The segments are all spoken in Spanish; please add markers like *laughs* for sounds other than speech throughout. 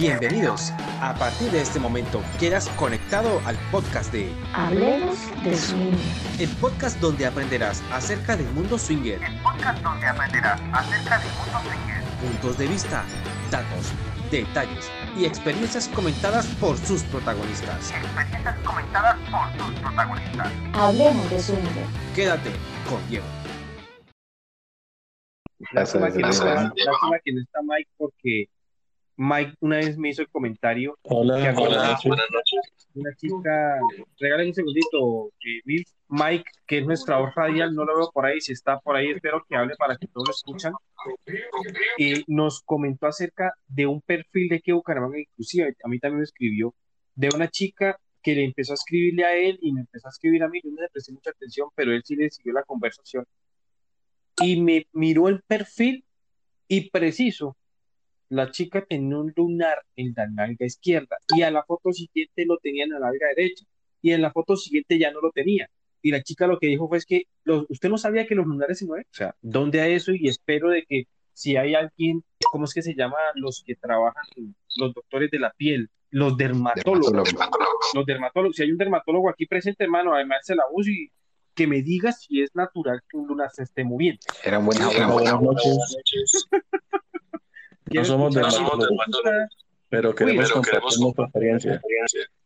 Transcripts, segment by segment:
Bienvenidos. A partir de este momento quedas conectado al podcast de Hablemos de Swing. El podcast donde aprenderás acerca del mundo swinger. El podcast donde aprenderás acerca del mundo swinger. Puntos de vista, datos, detalles y experiencias comentadas por sus protagonistas. Experiencias comentadas por sus protagonistas. Hablemos de Swing. Quédate con Diego. Lástima que, no está, lástima que no está Mike porque Mike una vez me hizo el comentario. Hola, que hola, una- buenas noches. Una chica, regalen un segundito, eh, Bill. Mike, que es nuestra voz radial, no lo veo por ahí. Si está por ahí, espero que hable para que todos lo escuchan. Y nos comentó acerca de un perfil de que Bucaramanga, inclusive a mí también me escribió, de una chica que le empezó a escribirle a él y me empezó a escribir a mí. Yo no le presté mucha atención, pero él sí le siguió la conversación. Y me miró el perfil y preciso, la chica tenía un lunar en la nalga izquierda y a la foto siguiente lo tenía en la nalga derecha y en la foto siguiente ya no lo tenía. Y la chica lo que dijo fue es que los- usted no sabía que los lunares se mueven. O sea, ¿dónde a eso? Y espero de que si hay alguien, ¿cómo es que se llama? Los que trabajan, los doctores de la piel, los dermatólogos. Los dermatólogos. Si hay un dermatólogo aquí presente, hermano, además se la voz y que me diga si es natural que un lunar se esté moviendo. Era un buen Hola, buenas noches. No ¿Quieres somos escuchar dermatólogos, la- pero queremos pero compartir nuestra experiencia.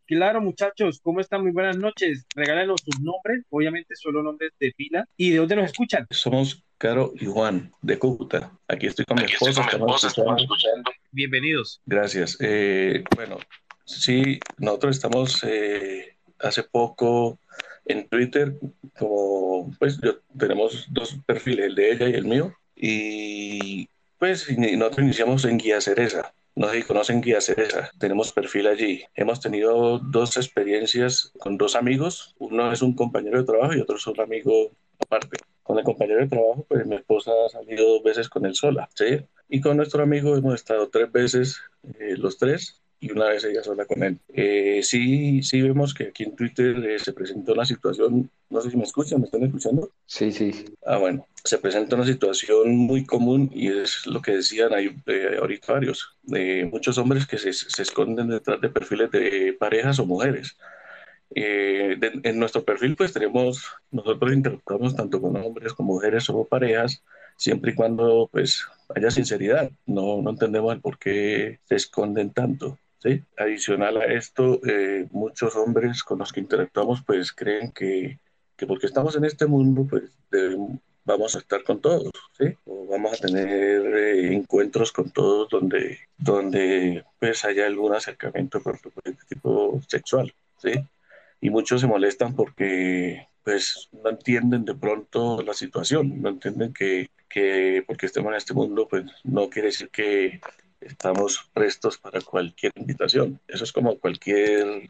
Claro, muchachos, ¿cómo están? Muy buenas noches. Regálenos sus nombres, obviamente solo nombres de pila. ¿Y de dónde nos escuchan? Somos Caro y Juan de Cúcuta. Aquí estoy con mi esposa. estamos escuchando. Bienvenidos. Gracias. Eh, bueno, sí, nosotros estamos eh, hace poco en Twitter, como pues yo, tenemos dos perfiles, el de ella y el mío, y pues nosotros iniciamos en Guía Cereza. No sé si conocen Guía Cereza, tenemos perfil allí. Hemos tenido dos experiencias con dos amigos, uno es un compañero de trabajo y otro es un amigo aparte. Con el compañero de trabajo, pues mi esposa ha salido dos veces con él sola, ¿sí? Y con nuestro amigo hemos estado tres veces, eh, los tres, y una vez ella sola con él. Eh, sí, sí vemos que aquí en Twitter eh, se presentó una situación, no sé si me escuchan, ¿me están escuchando? Sí, sí. Ah, bueno, se presenta una situación muy común y es lo que decían ahí, eh, ahorita varios, de muchos hombres que se, se esconden detrás de perfiles de parejas o mujeres. Eh, de- en nuestro perfil pues tenemos, nosotros interactuamos tanto con hombres como mujeres o parejas, siempre y cuando pues haya sinceridad. No, no entendemos el por qué se esconden tanto. Adicional a esto, eh, muchos hombres con los que interactuamos pues creen que, que porque estamos en este mundo pues vamos a estar con todos, ¿sí? O vamos a tener eh, encuentros con todos donde, donde pues haya algún acercamiento por, tipo sexual, ¿sí? Y muchos se molestan porque pues no entienden de pronto la situación, no entienden que, que porque estemos en este mundo pues no quiere decir que estamos prestos para cualquier invitación. Eso es como cualquier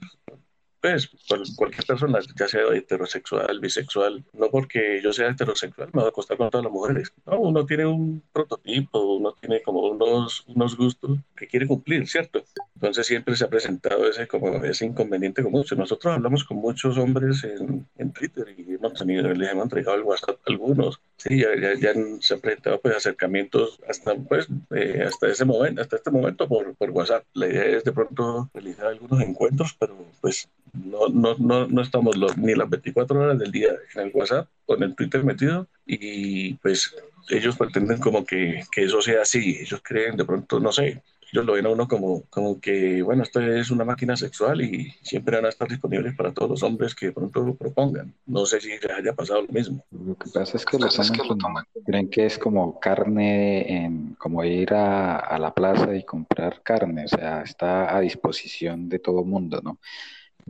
pues cual- cualquier persona, ya sea heterosexual, bisexual, no porque yo sea heterosexual me voy a acostar con todas las mujeres. No, uno tiene un prototipo, uno tiene como unos, unos gustos que quiere cumplir, ¿cierto? Entonces siempre se ha presentado ese, como ese inconveniente con muchos. Nosotros hablamos con muchos hombres en, en Twitter y hemos tenido, les hemos entregado el WhatsApp a algunos. Sí, ya, ya, ya se han presentado pues, acercamientos hasta, pues, eh, hasta ese momento, hasta este momento por, por WhatsApp. La idea es de pronto realizar algunos encuentros, pero pues no, no, no, no estamos los- ni las 24 horas del día en el WhatsApp o en el Twitter metido y pues ellos pretenden como que, que eso sea así, ellos creen de pronto, no sé, ellos lo ven a uno como, como que, bueno, esto es una máquina sexual y siempre van a estar disponibles para todos los hombres que de pronto lo propongan. No sé si les haya pasado lo mismo. Lo que pasa es que lo toman, como- creen que es como carne, en, como ir a, a la plaza y comprar carne, o sea, está a disposición de todo mundo, ¿no?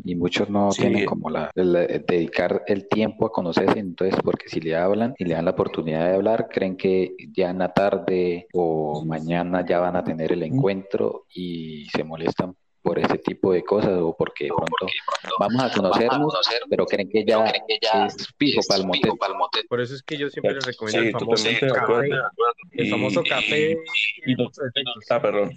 Y muchos no Sí. tienen como la, el- el dedicar el tiempo a conocerse, entonces, porque si le hablan y le dan la oportunidad de hablar, creen que ya en la tarde o mañana ya van a tener el encuentro y se molestan por ese tipo de cosas o porque de pronto vamos a conocernos, pero creen que ya es fijo para el motel. Por eso es que yo siempre les recomiendo Sí, el famoso café. El Y- famoso y- café. y no- Ah, perdón.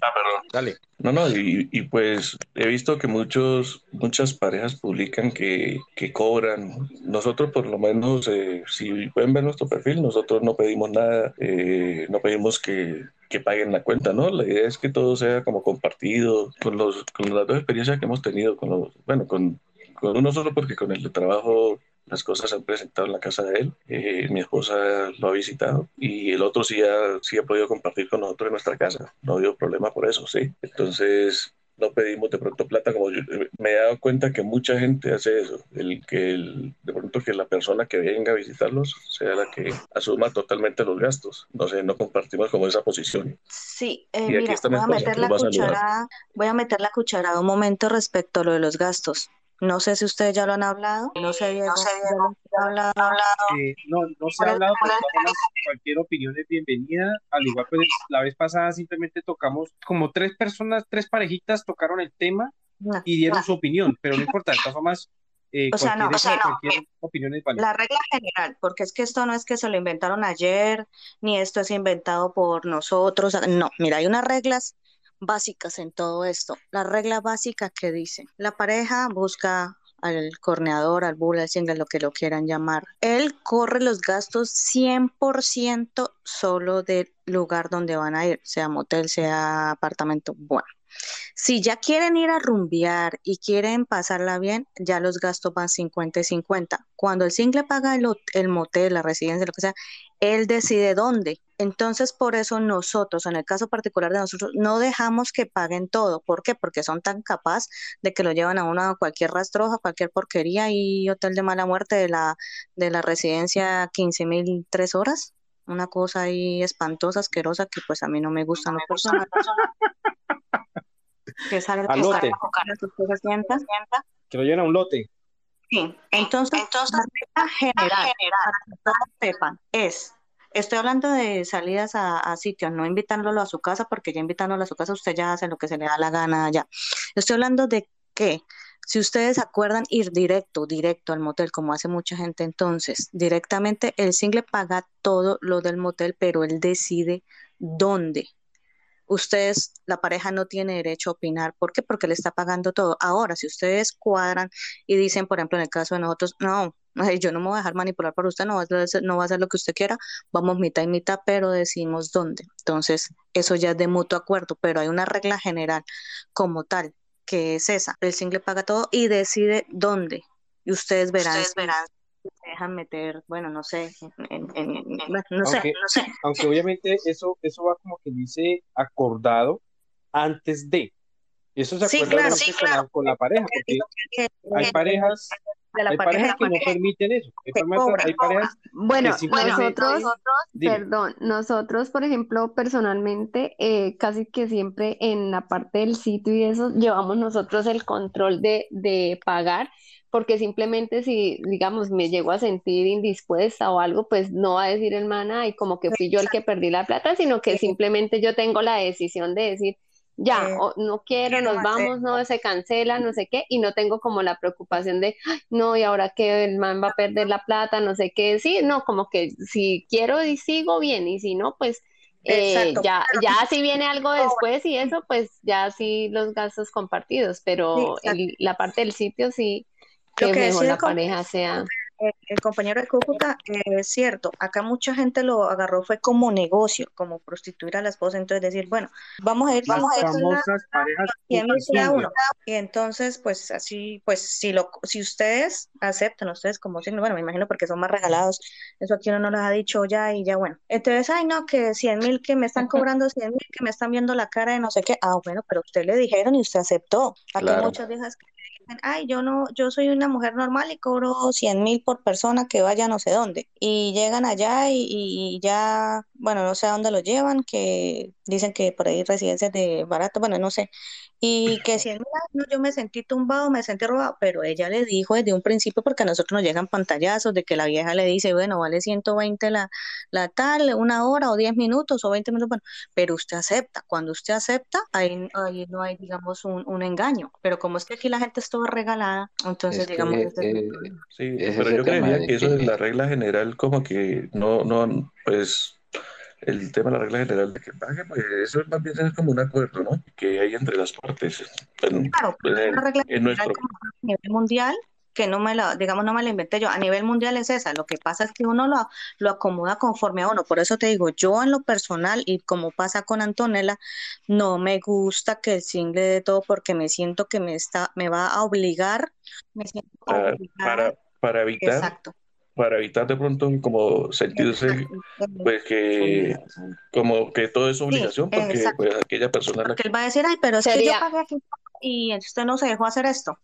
Dale. No, no, y, y pues he visto que muchos, muchas parejas publican que, que cobran. Nosotros por lo menos, eh, si pueden ver nuestro perfil, nosotros no pedimos nada, eh, no pedimos que, que paguen la cuenta, ¿no? La idea es que todo sea como compartido, con, los, con las dos experiencias que hemos tenido, con los, bueno, con, con uno solo porque con el de trabajo las cosas se han presentado en la casa de él, eh, mi esposa lo ha visitado y el otro sí ha, sí ha podido compartir con nosotros en nuestra casa, no ha habido problema por eso, sí. Entonces, no pedimos de pronto plata, como yo, me he dado cuenta que mucha gente hace eso, el que el, de pronto que la persona que venga a visitarlos sea la que asuma totalmente los gastos, no sé, no compartimos como esa posición. Sí, eh, mira, voy a, meter la cucharada, voy a meter la cucharada un momento respecto a lo de los gastos. No sé si ustedes ya lo han hablado. No sé, Diego, no sé, Diego, ya hablado. Eh, no, no se ha hablado, pero cualquier opinión es bienvenida. Al igual, pues la vez pasada simplemente tocamos, como tres personas, tres parejitas tocaron el tema y dieron su opinión, pero no importa, de todas formas, eh, o sea, no, o sea, no. cualquier opinión es válida. La regla general, porque es que esto no es que se lo inventaron ayer, ni esto es inventado por nosotros. No, mira, hay unas reglas básicas en todo esto. La regla básica que dice, la pareja busca al corneador, al bull, al single, lo que lo quieran llamar. Él corre los gastos 100% solo del lugar donde van a ir, sea motel, sea apartamento. Bueno, si ya quieren ir a rumbear y quieren pasarla bien, ya los gastos van 50 y 50. Cuando el single paga el, el motel, la residencia, lo que sea, él decide dónde. Entonces, por eso nosotros, en el caso particular de nosotros, no dejamos que paguen todo. ¿Por qué? Porque son tan capaces de que lo llevan a uno a cualquier rastroja, cualquier porquería y hotel de mala muerte de la, de la residencia 15 mil tres horas. Una cosa ahí espantosa, asquerosa, que pues a mí no me gusta. No *laughs* que sale Al lote. Que lo llena un lote. Sí, entonces, entonces la regla general, general, para que todos sepan, es, estoy hablando de salidas a, a, sitios, no invitándolo a su casa, porque ya invitándolo a su casa usted ya hace lo que se le da la gana allá. Estoy hablando de que si ustedes acuerdan ir directo, directo al motel, como hace mucha gente, entonces directamente el single paga todo lo del motel, pero él decide dónde ustedes, la pareja no tiene derecho a opinar. ¿Por qué? Porque le está pagando todo. Ahora, si ustedes cuadran y dicen, por ejemplo, en el caso de nosotros, no, yo no me voy a dejar manipular por usted, no va, a hacer, no va a hacer lo que usted quiera, vamos mitad y mitad, pero decimos dónde. Entonces, eso ya es de mutuo acuerdo, pero hay una regla general como tal, que es esa. El single paga todo y decide dónde. Y ustedes verán, ustedes verán se dejan meter, bueno, no sé, en, en, en, no, aunque, sé, no sé. Aunque obviamente eso, eso va como que dice acordado antes de. Eso se sí, acuerda claro, sí, la, claro. con la pareja, porque hay parejas, hay parejas que no permiten eso. Hay, parejas, hay parejas bueno, que nosotros, Dime. perdón, nosotros, por ejemplo, personalmente, eh, casi que siempre en la parte del sitio y eso, llevamos nosotros el control de, de pagar, porque simplemente si, digamos, me llego a sentir indispuesta o algo, pues no va a decir el man, y como que fui yo el que perdí la plata, sino que simplemente yo tengo la decisión de decir, ya, Eh, o no quiero, nos vamos, no, se cancela, no sé qué, y no tengo como la preocupación de, "Ay, no, y ahora que el man va a perder la plata, no sé qué, sí, no, como que si quiero y sigo bien, y si no, pues eh, ya, ya si viene algo después y eso, pues ya sí los gastos compartidos, pero el- la parte del sitio sí, que que mejor la pareja sea, eh, el compañero de Cúcuta, eh, es cierto, acá mucha gente lo agarró fue como negocio, como prostituir a la esposa, entonces decir, bueno, vamos a ir, las vamos a ir famosas parejas 100 mil cada cookie uno. Y entonces, pues así, pues si lo, si ustedes aceptan, ustedes como signo, bueno, me imagino porque son más regalados, eso aquí uno no les ha dicho ya y ya bueno. Entonces, ay no, que 100 mil, que me están cobrando 100 mil, que me están viendo la cara de no sé qué. Ah, bueno, pero usted le dijeron y usted aceptó. Aquí hay Claro. muchas viejas que ay, yo no, yo soy una mujer normal y cobro 100 mil por persona que vaya no sé dónde. Y llegan allá y, y ya, bueno, no sé a dónde lo llevan, que dicen que por ahí residencias de barato, bueno, no sé. Y que si mira, no, yo me sentí tumbado, me sentí robado, pero ella le dijo desde un principio, porque a nosotros nos llegan pantallazos de que la vieja le dice, bueno, vale 120 la, la tal, una hora o 10 minutos o 20 minutos, bueno, pero usted acepta. Cuando usted acepta, ahí, ahí no hay, digamos, un, un engaño. Pero como es que aquí la gente es toda regalada, entonces, Es que, digamos, este eh. Sí, Es pero yo creería que eso es la regla general, como que no, no, pues el tema de la regla general de que pague, pues eso más bien es como un acuerdo, ¿no? Que hay entre las partes. Claro, en- una regla en nuestro, a nivel mundial que no me la, digamos, no me la inventé yo, a nivel mundial es esa, lo que pasa es que uno lo, lo acomoda conforme a uno, por eso te digo, yo en lo personal y como pasa con Antonella, no me gusta que el single de todo porque me siento que me está, me va a obligar, me siento para, para, para evitar, exacto, para evitar de pronto como sentirse pues que como que todo es sí, obligación porque pues aquella persona la porque que él va a decir, ay, pero es que yo Sería, pagué aquí y usted no se dejó hacer esto,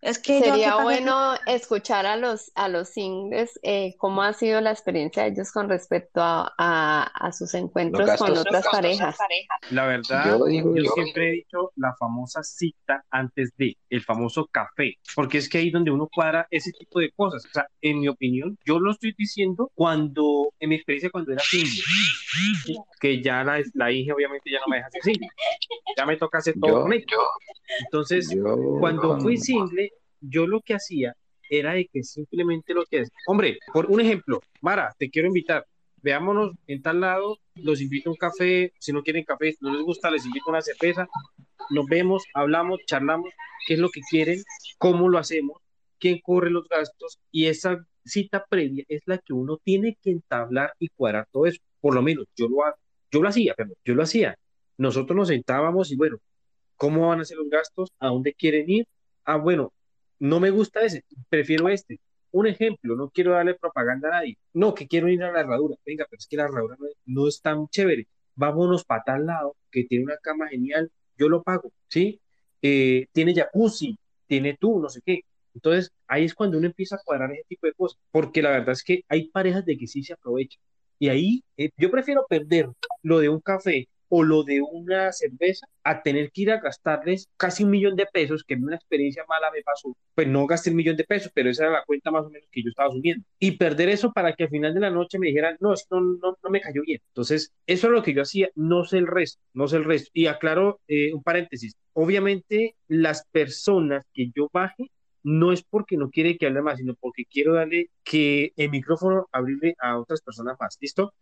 es que yo sería aquí. bueno escuchar a los, a los singles eh, cómo ha sido la experiencia de ellos con respecto a, a, a sus encuentros con gastos. otras parejas. La verdad, Yo digo, yo siempre he dicho la famosa cita antes de, el famoso café, porque es que ahí donde uno cuadra ese tipo de cosas. O sea, en mi opinión, yo lo estoy diciendo cuando, en mi experiencia cuando era single, que ya la, la hija obviamente ya no me deja ser single, ya me toca hacer todo yo, con ella. Entonces, yo, cuando fui single, yo lo que hacía era de que simplemente lo que es, hombre, por un ejemplo, Mara, te quiero invitar, veámonos en tal lado, los invito a un café, si no quieren café, no les gusta, les invito a una cerveza, nos vemos, hablamos, charlamos, qué es lo que quieren, cómo lo hacemos, quién corre los gastos, y esa cita previa es la que uno tiene que entablar y cuadrar todo eso, por lo menos yo lo, yo lo hacía, perdón, yo lo hacía, nosotros nos sentábamos y bueno, ¿cómo van a ser los gastos? ¿A dónde quieren ir? Ah, bueno, no me gusta ese, prefiero este. Un ejemplo, no quiero darle propaganda a nadie. No, que quiero ir a la herradura. Venga, pero es que la herradura no es, tan chévere. Vámonos para tal lado, que tiene una cama genial, yo lo pago, ¿sí? Eh, tiene jacuzzi, tiene tú, no sé qué. Entonces, ahí es cuando uno empieza a cuadrar ese tipo de cosas, porque la verdad es que hay parejas de que sí se aprovechan. Y ahí eh, yo prefiero perder lo de un café o lo de una cerveza a tener que ir a gastarles casi un millón de pesos, que en una experiencia mala me pasó. Pues no gasté un millón de pesos, pero esa era la cuenta más o menos que yo estaba asumiendo. Y perder eso para que al final de la noche me dijeran, no, esto no, no me cayó bien. Entonces, eso es lo que yo hacía, no sé el resto, no sé el resto. Y aclaro eh, un paréntesis, obviamente las personas que yo baje no es porque no quiere que hable más, sino porque quiero darle que el micrófono abrirle a otras personas más. ¿Listo?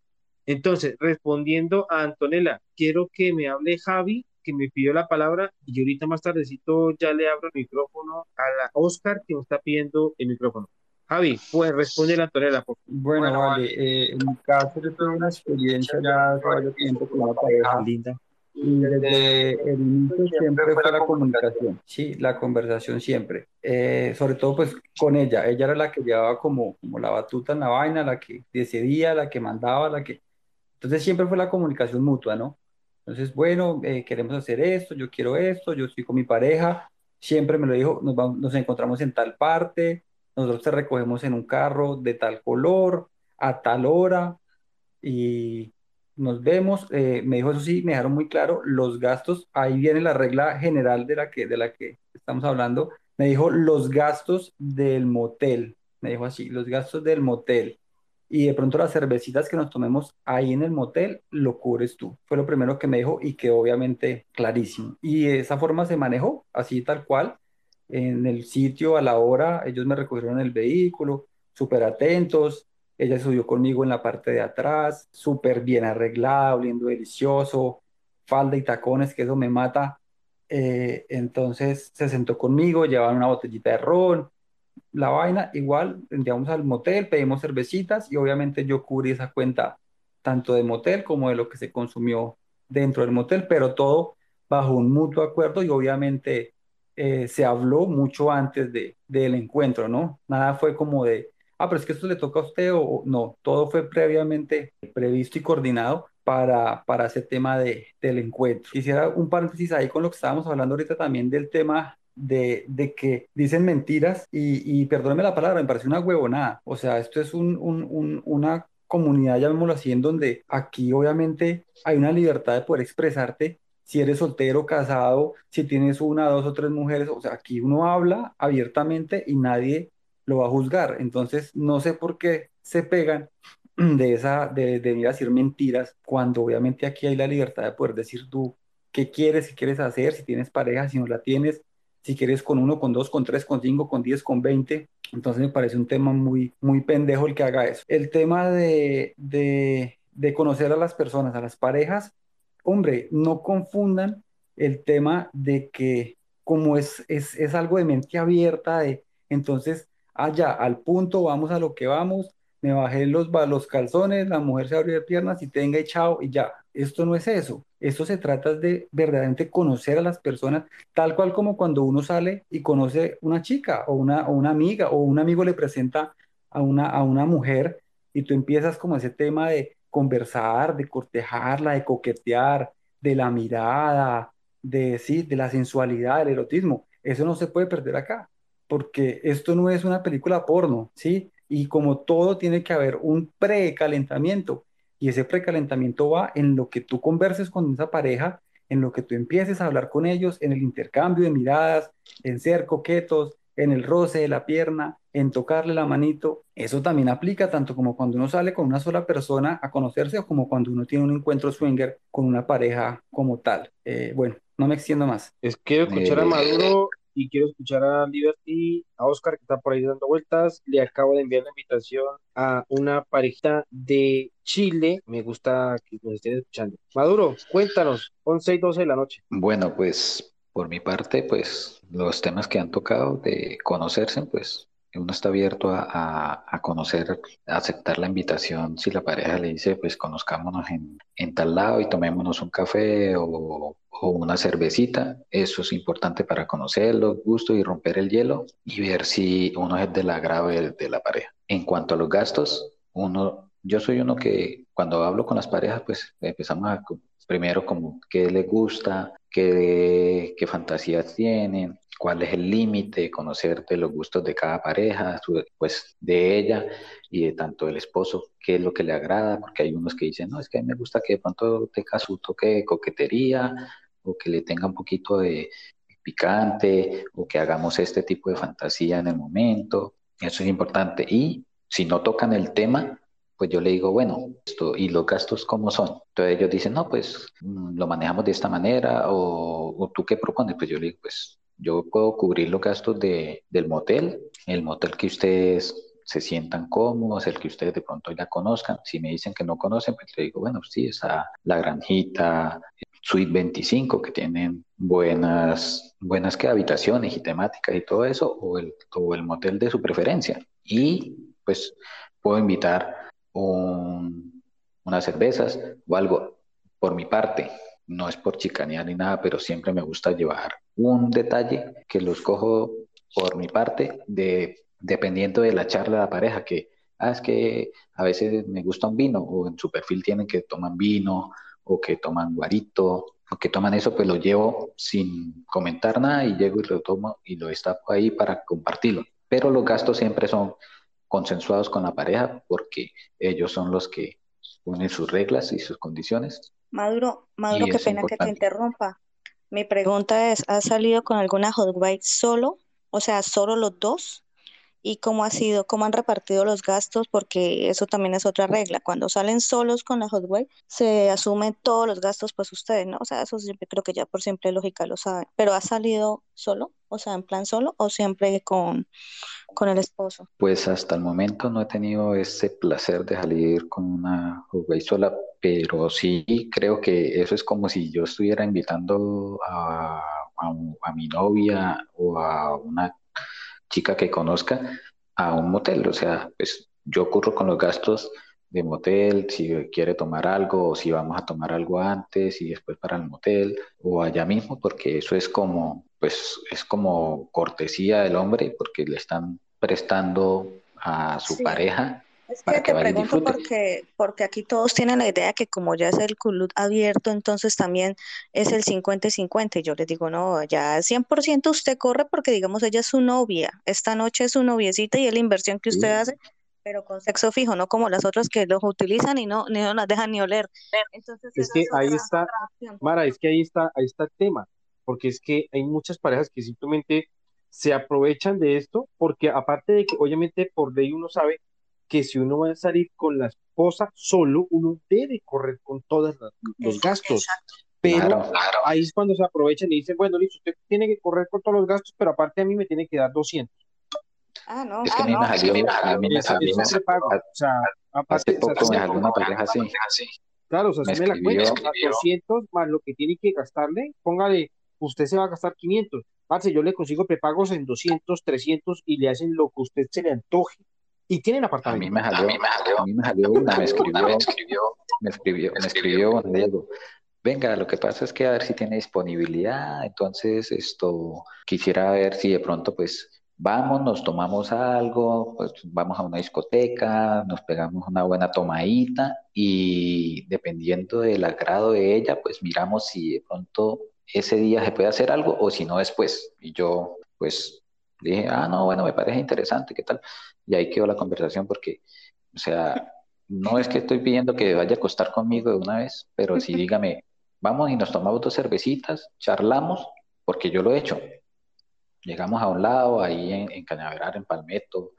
Entonces, respondiendo a Antonella, quiero que me hable Javi, que me pidió la palabra, y yo ahorita más tardecito ya le abro el micrófono a la Oscar, que me está pidiendo el micrófono. Javi, pues responde a Antonella, por favor. Bueno, vale, eh, en mi caso yo tuve una experiencia ya hace varios tiempo con una pareja Linda. y desde el inicio siempre fue la comunicación, sí, la conversación siempre, Eh, sobre todo pues con ella, ella era la que llevaba como, como la batuta en la vaina, la que decidía, la que mandaba, la que... Entonces siempre fue la comunicación mutua, ¿no? Entonces, bueno, eh, queremos hacer esto, yo quiero esto, yo estoy con mi pareja, siempre me lo dijo, nos, vamos- nos encontramos en tal parte, nosotros te recogemos en un carro de tal color, a tal hora, y nos vemos. eh, me dijo eso sí, me dejaron muy claro los gastos. Ahí viene la regla general de la que, de la que estamos hablando. Me dijo los gastos del motel. Me dijo así, los gastos del motel. Y de pronto las cervecitas que nos tomemos ahí en el motel lo cubres tú. Fue lo primero que me dijo y que obviamente clarísimo. Y esa forma se manejó, así tal cual, en el sitio, a la hora. Ellos me recogieron el vehículo, súper atentos. Ella subió conmigo en la parte de atrás, súper bien arreglada, oliendo delicioso, falda y tacones, que eso me mata. Eh, entonces se sentó conmigo, llevaban una botellita de ron, la vaina, igual, entramos al motel, pedimos cervecitas y obviamente yo cubrí esa cuenta tanto de motel como de lo que se consumió dentro del motel, pero todo bajo un mutuo acuerdo y obviamente eh, se habló mucho antes de, del encuentro, ¿no? Nada fue como de, ah, pero es que esto le toca a usted o- no, todo fue previamente previsto y coordinado para, para ese tema de, del encuentro. Quisiera un paréntesis ahí con lo que estábamos hablando ahorita también del tema de, de que dicen mentiras y, y perdóneme la palabra, me parece una huevonada. O sea, esto es un, un- un- una comunidad, llamémoslo así, en donde aquí obviamente hay una libertad de poder expresarte. Si eres soltero, casado, si tienes una, dos o tres mujeres, o sea, aquí uno habla abiertamente y nadie lo va a juzgar. Entonces, no sé por qué se pegan *clears throat* de esa, de, de venir a decir mentiras, cuando obviamente aquí hay la libertad de poder decir tú qué quieres, si quieres hacer, si tienes pareja, si no la tienes, si quieres con uno, con dos, con tres, con cinco, con diez, con veinte. Entonces me parece un tema muy, muy pendejo el que haga eso. El tema de, de, de conocer a las personas, a las parejas, hombre, no confundan el tema de que como es, es, es algo de mente abierta, de entonces allá, al punto, vamos a lo que vamos, me bajé los, los calzones, la mujer se abrió de piernas y tenga y chao y ya. Esto no es eso. Esto se trata de verdaderamente conocer a las personas, tal cual como cuando uno sale y conoce una chica o una, o una amiga o un amigo le presenta a una, a una mujer y tú empiezas como ese tema de conversar, de cortejarla, de coquetear, de la mirada, de, sí, de la sensualidad, del erotismo. Eso no se puede perder acá, porque esto no es una película porno, ¿sí? Y como todo tiene que haber un precalentamiento, y ese precalentamiento va en lo que tú converses con esa pareja, en lo que tú empieces a hablar con ellos, en el intercambio de miradas, en ser coquetos, en el roce de la pierna, en tocarle la manito. Eso también aplica tanto como cuando uno sale con una sola persona a conocerse o como cuando uno tiene un encuentro swinger con una pareja como tal. Eh, bueno, no me extiendo más. Es, quiero escuchar a Eh, Maduro y quiero escuchar a Liberty, a Oscar que está por ahí dando vueltas. Le acabo de enviar la invitación a una parejita de Chile. Me gusta que nos estén escuchando. Maduro, cuéntanos, 11 y 12 de la noche. Bueno, pues por mi parte, pues los temas que han tocado de conocerse, pues uno está abierto a, a- conocer, a aceptar la invitación si la pareja le dice, pues conozcámonos en, en tal lado y tomémonos un café o, o una cervecita. Eso es importante para conocer los gustos y romper el hielo y ver si uno es del agrado de, de la pareja. En cuanto a los gastos, uno, yo soy uno que cuando hablo con las parejas, pues empezamos a primero como qué les gusta, qué, fantasías tienen, cuál es el límite, conocer de los gustos de cada pareja, pues de ella y de tanto del esposo, qué es lo que le agrada, porque hay unos que dicen, no, es que a mí me gusta que de pronto tenga su toque de coquetería o que le tenga un poquito de picante o que hagamos este tipo de fantasía en el momento. Eso es importante. Y si no tocan el tema, pues yo le digo, bueno, esto, ¿y los gastos cómo son? Entonces ellos dicen, no, pues mm, lo manejamos de esta manera, o, o tú qué propones, pues yo le digo, pues yo puedo cubrir los gastos de, del motel, el motel que ustedes se sientan cómodos, el que ustedes de pronto ya conozcan. Si me dicen que no conocen, pues le digo, bueno, sí, está la granjita, Suite 25, que tienen buenas, buenas que habitaciones y temáticas y todo eso, o el, o el motel de su preferencia. Y pues puedo invitar un- unas cervezas o algo. Por mi parte, no es por chicanear ni nada, pero siempre me gusta llevar un detalle que los cojo por mi parte, de, dependiendo de la charla de la pareja, que ah, es que a veces me gusta un vino, o en su perfil tienen que toman vino, o que toman guarito, o que toman eso, pues lo llevo sin comentar nada y llego y lo tomo y lo destapo ahí para compartirlo. Pero los gastos siempre son consensuados con la pareja porque ellos son los que ponen sus reglas y sus condiciones. Maduro, Maduro, qué pena que te interrumpa. Mi pregunta es, ¿has salido con alguna hot wife solo? O sea, solo los dos. ¿Y cómo ha sido, cómo han repartido los gastos? Porque eso también es otra regla. Cuando salen solos con la hot wife, se asumen todos los gastos, pues ustedes, ¿no? O sea, eso siempre creo que ya por simple lógica lo saben. ¿Pero has salido solo? O sea, en plan solo o siempre con, con el esposo? Pues hasta el momento no he tenido ese placer de salir con una jugué sola, pero sí creo que eso es como si yo estuviera invitando a, a mi novia o a una chica que conozca a un motel. O sea, pues yo ocurro con los gastos de motel, si quiere tomar algo o si vamos a tomar algo antes y después para el motel o allá mismo, porque eso es como, pues es como cortesía del hombre porque le están prestando a su Sí. pareja Es que te pregunto porque, porque aquí todos tienen la idea que como ya es el club abierto, entonces también es el 50 y 50. Y yo les digo, no, ya 100% usted corre porque digamos ella es su novia. Esta noche es su noviecita y es la inversión que usted Sí. hace, pero con sexo fijo, no como las otras que los utilizan y no, ni no las dejan ni oler. Entonces Es que es ahí está. Mara, es que ahí está, ahí está el tema, porque es que hay muchas parejas que simplemente se aprovechan de esto, porque aparte de que obviamente por ley uno sabe que si uno va a salir con la esposa solo, uno debe correr con todos los gastos, exacto. pero Claro, claro. ahí es cuando se aprovechan y dicen, bueno, listo, usted tiene que correr con todos los gastos, pero aparte a mí me tiene que dar 200. Ah, no, Es que a ah, no, me a mí me salió, aparte, hace poco me salió una pareja así. Claro, o sea, Me asume la cuenta, escribió- o sea, 200 más lo que tiene que gastarle, póngale, usted se va a gastar 500, parce, yo le consigo prepagos en 200, 300 y le hacen lo que usted se le antoje. Y tienen A apartamento. mí me salió, a mí me salió una, me escribió, me escribió, me escribió Juan Diego. Venga, lo que pasa es que a ver si tiene disponibilidad, entonces esto quisiera ver si de pronto pues vamos, nos tomamos algo, pues vamos a una discoteca, nos pegamos una buena tomadita y dependiendo del agrado de ella, pues miramos si de pronto ese día se puede hacer algo o si no después. Y yo pues dije, ah, no, bueno, me parece interesante, ¿qué tal? Y ahí quedó la conversación porque, o sea, no es que estoy pidiendo que vaya a acostar conmigo de una vez, pero sí *laughs* dígame, vamos y nos tomamos dos cervecitas, charlamos, porque yo lo he hecho. Llegamos a un lado, ahí en, en Cañaveral, en Palmetto,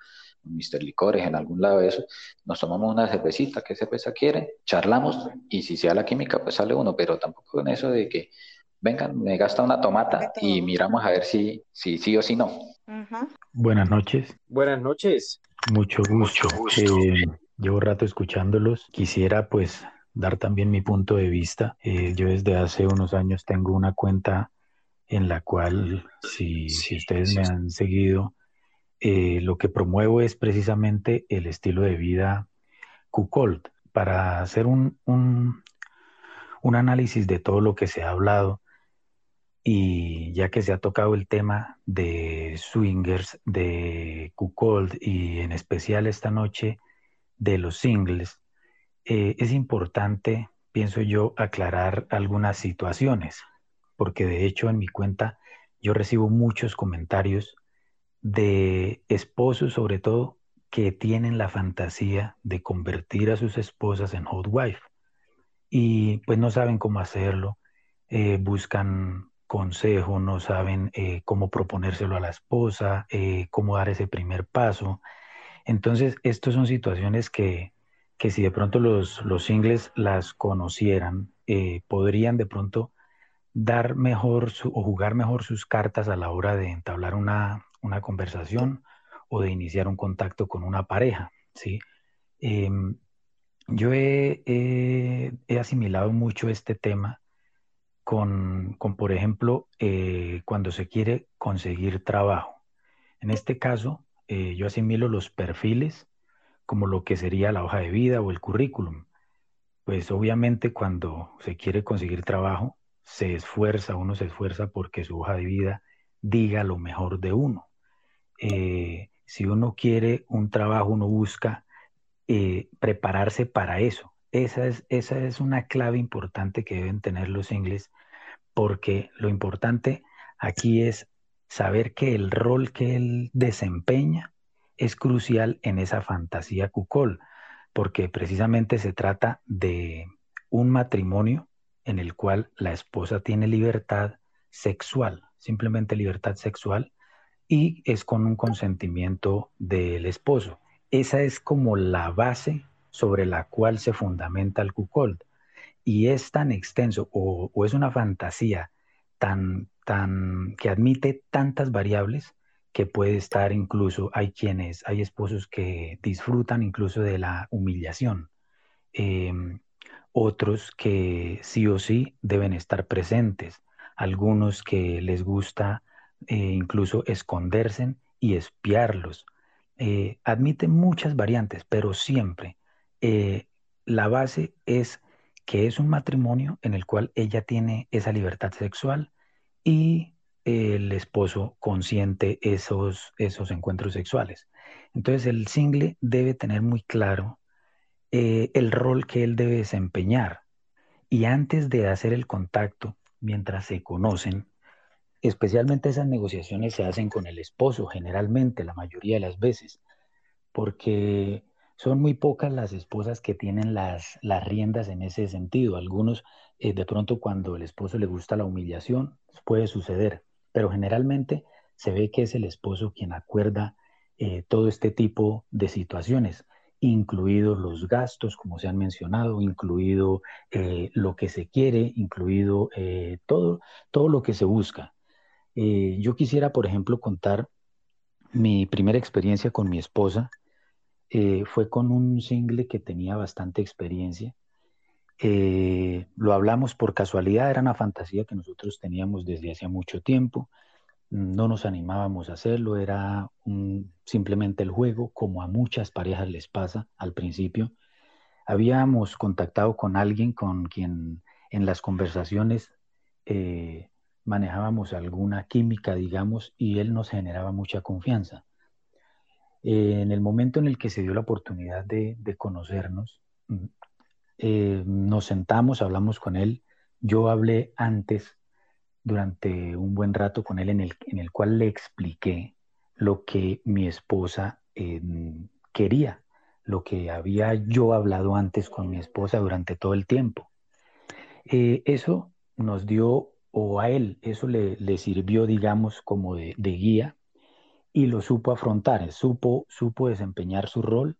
en Mister Licores, en algún lado de eso, nos tomamos una cervecita, ¿qué cerveza quiere? Charlamos, y si sea la química, pues sale uno, pero tampoco con eso de que, vengan, me gasta una tomata y miramos a ver si, si sí o si no. Buenas noches, Buenas noches. mucho gusto. Eh, llevo rato escuchándolos. Quisiera pues dar también mi punto de vista. Eh, yo desde hace unos años tengo una cuenta en la cual, si, si ustedes me han seguido, eh, lo que promuevo es precisamente el estilo de vida Q-Cold. Para hacer un, un, un análisis de todo lo que se ha hablado, y ya que se ha tocado el tema de swingers, de Q-Cold y en especial esta noche de los singles, eh, es importante, pienso yo, aclarar algunas situaciones, porque de hecho en mi cuenta yo recibo muchos comentarios de esposos, sobre todo, que tienen la fantasía de convertir a sus esposas en hot wife y pues no saben cómo hacerlo, eh, buscan consejo, no saben eh, cómo proponérselo a la esposa, eh, cómo dar ese primer paso. Entonces, estas son situaciones que, que si de pronto los, los singles las conocieran, eh, podrían de pronto dar mejor o jugar mejor sus cartas a la hora de entablar una, una conversación o de iniciar un contacto con una pareja, ¿sí? Em, yo he asimilado mucho este tema con, con, por ejemplo, eh, cuando se quiere conseguir trabajo. En este caso, eh, yo asimilo los perfiles como lo que sería la hoja de vida o el currículum. Pues obviamente cuando se quiere conseguir trabajo, se esfuerza, uno se esfuerza porque su hoja de vida diga lo mejor de uno. Eh, si uno quiere un trabajo, uno busca eh, prepararse para eso. Esa es, esa es una clave importante que deben tener los ingleses, porque lo importante aquí es saber que el rol que él desempeña es crucial en esa fantasía cucol, porque precisamente se trata de un matrimonio en el cual la esposa tiene libertad sexual, simplemente libertad sexual, y es con un consentimiento del esposo. Esa es como la base sobre la cual se fundamenta el cuckold. Y es tan extenso o, es una fantasía tan, tan, que admite tantas variables que puede estar incluso, hay quienes, hay esposos que disfrutan incluso de la humillación. Eh, otros que sí o sí deben estar presentes. Algunos que les gusta eh, incluso esconderse y espiarlos. Eh, admite muchas variantes, pero siempre eh, la base es que es un matrimonio en el cual ella tiene esa libertad sexual y el esposo consiente esos, esos encuentros sexuales. Entonces el single debe tener muy claro eh, el rol que él debe desempeñar. Y antes de hacer el contacto, mientras se conocen, especialmente esas negociaciones se hacen con el esposo, generalmente, la mayoría de las veces, porque son muy pocas las esposas que tienen las, las riendas en ese sentido. Algunos, eh, de pronto, cuando el esposo le gusta la humillación, puede suceder, pero generalmente se ve que es el esposo quien acuerda eh, todo este tipo de situaciones incluidos los gastos, como se han mencionado, incluido eh, lo que se quiere, incluido todo, todo lo que se busca. Yo quisiera, por ejemplo, contar mi primera experiencia con mi esposa. Eh, fue con un single que tenía bastante experiencia. Eh, lo hablamos por casualidad, era una fantasía que nosotros teníamos desde hace mucho tiempo no nos animábamos a hacerlo, era simplemente el juego, como a muchas parejas les pasa al principio. Habíamos contactado con alguien con quien en las conversaciones eh, manejábamos alguna química, digamos, y él nos generaba mucha confianza. Eh, en el momento en el que se dio la oportunidad de, conocernos, mm, eh, nos sentamos, hablamos con él. Yo hablé antes, durante un buen rato con él, en el, en el cual le expliqué lo que mi esposa quería, lo que había yo hablado antes con mi esposa durante todo el tiempo. Eh, eso nos dio, o a él, eso le, sirvió, digamos, como de, guía y lo supo afrontar, supo, supo desempeñar su rol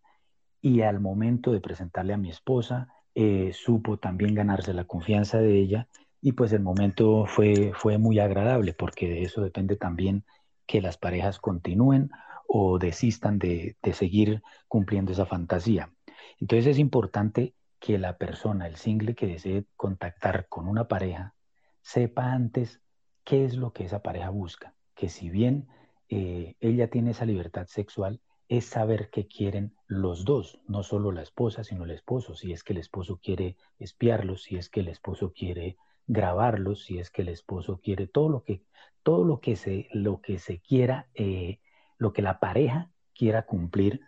y al momento de presentarle a mi esposa, eh, supo también ganarse la confianza de ella y pues el momento fue, fue muy agradable porque de eso depende también que las parejas continúen o desistan de, de seguir cumpliendo esa fantasía. Entonces es importante que la persona, el single que desee contactar con una pareja, sepa antes qué es lo que esa pareja busca. Que si bien eh, ella tiene esa libertad sexual, es saber qué quieren los dos, no solo la esposa, sino el esposo. Si es que el esposo quiere espiarlos, si es que el esposo quiere grabarlos, si es que el esposo quiere todo lo que, todo lo que se, lo que se quiera, eh, lo que la pareja quiera cumplir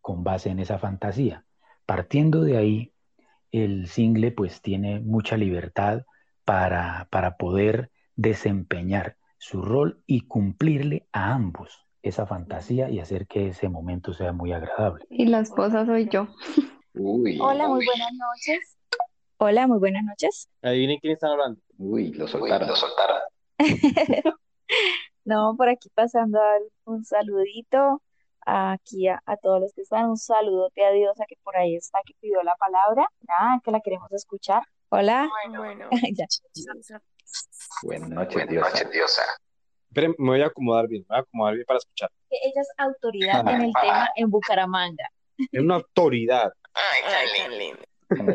con base en esa fantasía. Partiendo de ahí, el single pues tiene mucha libertad para, para poder desempeñar su rol y cumplirle a ambos esa fantasía y hacer que ese momento sea muy agradable. Y la esposa soy yo. Hola, muy buenas noches. Hola, muy buenas noches. Adivinen quién está hablando. Uy, lo soltaron. lo soltaron. *laughs* no, por aquí pasando a dar un saludito aquí a, todos los que están. Un saludote a Diosa que por ahí está, que pidió la palabra. Nada, que la queremos escuchar. Hola. Bueno, *laughs* Buenas noches, Diosa. Esperen, me voy a acomodar bien, me voy a acomodar bien para escuchar. Ella es autoridad en el tema en Bucaramanga. Es una autoridad. Ay, qué lindo. Un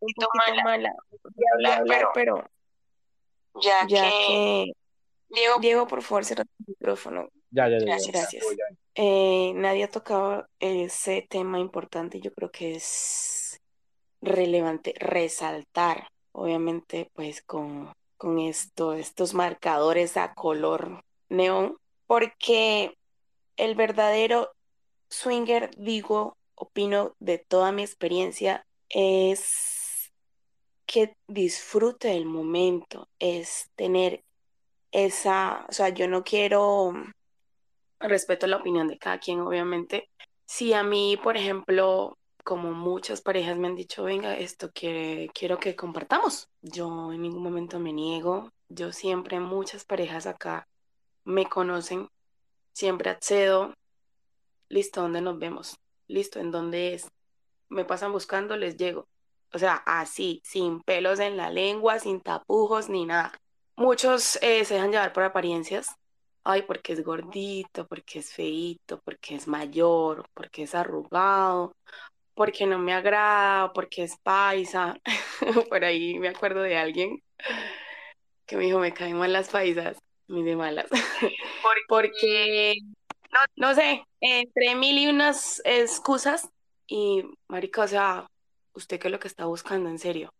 poquito mala. pero, pero ya, que... Diego, Diego, por favor, cierra el micrófono. Ya, ya, ya. Gracias. gracias. Eh, nadie ha tocado ese tema importante, yo creo que es relevante resaltar, obviamente, pues con, con esto, estos marcadores a color neón, porque el verdadero swinger, digo, opino de toda mi experiencia, es que disfrute el momento, es tener esa, o sea, yo no quiero respeto la opinión de cada quien, obviamente. Si a mí, por ejemplo, como muchas parejas me han dicho, venga, esto quiere, quiero que compartamos. Yo en ningún momento me niego. Yo siempre, muchas parejas acá me conocen, siempre accedo. Listo, ¿dónde nos vemos? Listo, ¿en dónde es? Me pasan buscando, les llego. O sea, así, sin pelos en la lengua, sin tapujos ni nada. Muchos eh, se dejan llevar por apariencias, ay, porque es gordito, porque es feito, porque es mayor, porque es arrugado, porque no me agrada, porque es paisa. *laughs* Por ahí me acuerdo de alguien que me dijo, me caen mal las paisas, muy de malas. *laughs* porque, no, no sé, entre mil y unas excusas y, marica, o sea, ¿usted qué es lo que está buscando en serio?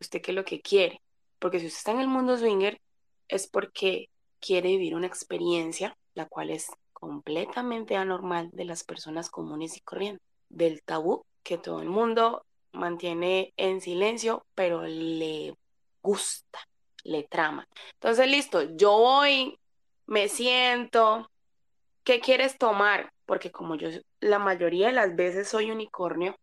¿Usted qué es lo que quiere? Porque si usted está en el mundo swinger, es porque quiere vivir una experiencia, la cual es completamente anormal de las personas comunes y corrientes, del tabú que todo el mundo mantiene en silencio, pero le gusta, le trama. Entonces, listo, yo voy, me siento, ¿qué quieres tomar? Porque como yo la mayoría de las veces soy unicornio,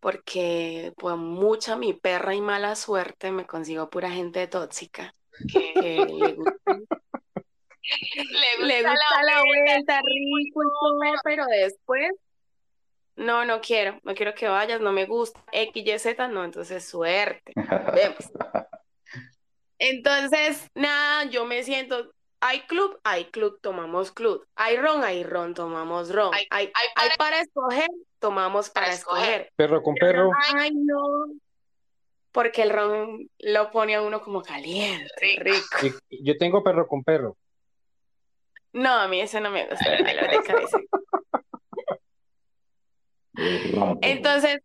porque por mucha mi perra y mala suerte me consigo pura gente tóxica que le *laughs* gusta, le gusta, la, vuelta, rico y todo, pero después, no, no quiero, no quiero que vayas, no me gusta, X, Y, Z, no, entonces suerte, vemos. *laughs* Entonces, nada, yo me siento, hay club, hay club, tomamos club, hay ron, hay ron, tomamos ron, hay, hay, para... escoger, tomamos para, escoger. Perro con perro. Ay, no, porque el ron lo pone a uno como caliente, rico. Y- Yo tengo perro con perro. No, a mí eso no me gusta, me da dolor de cabeza. Entonces,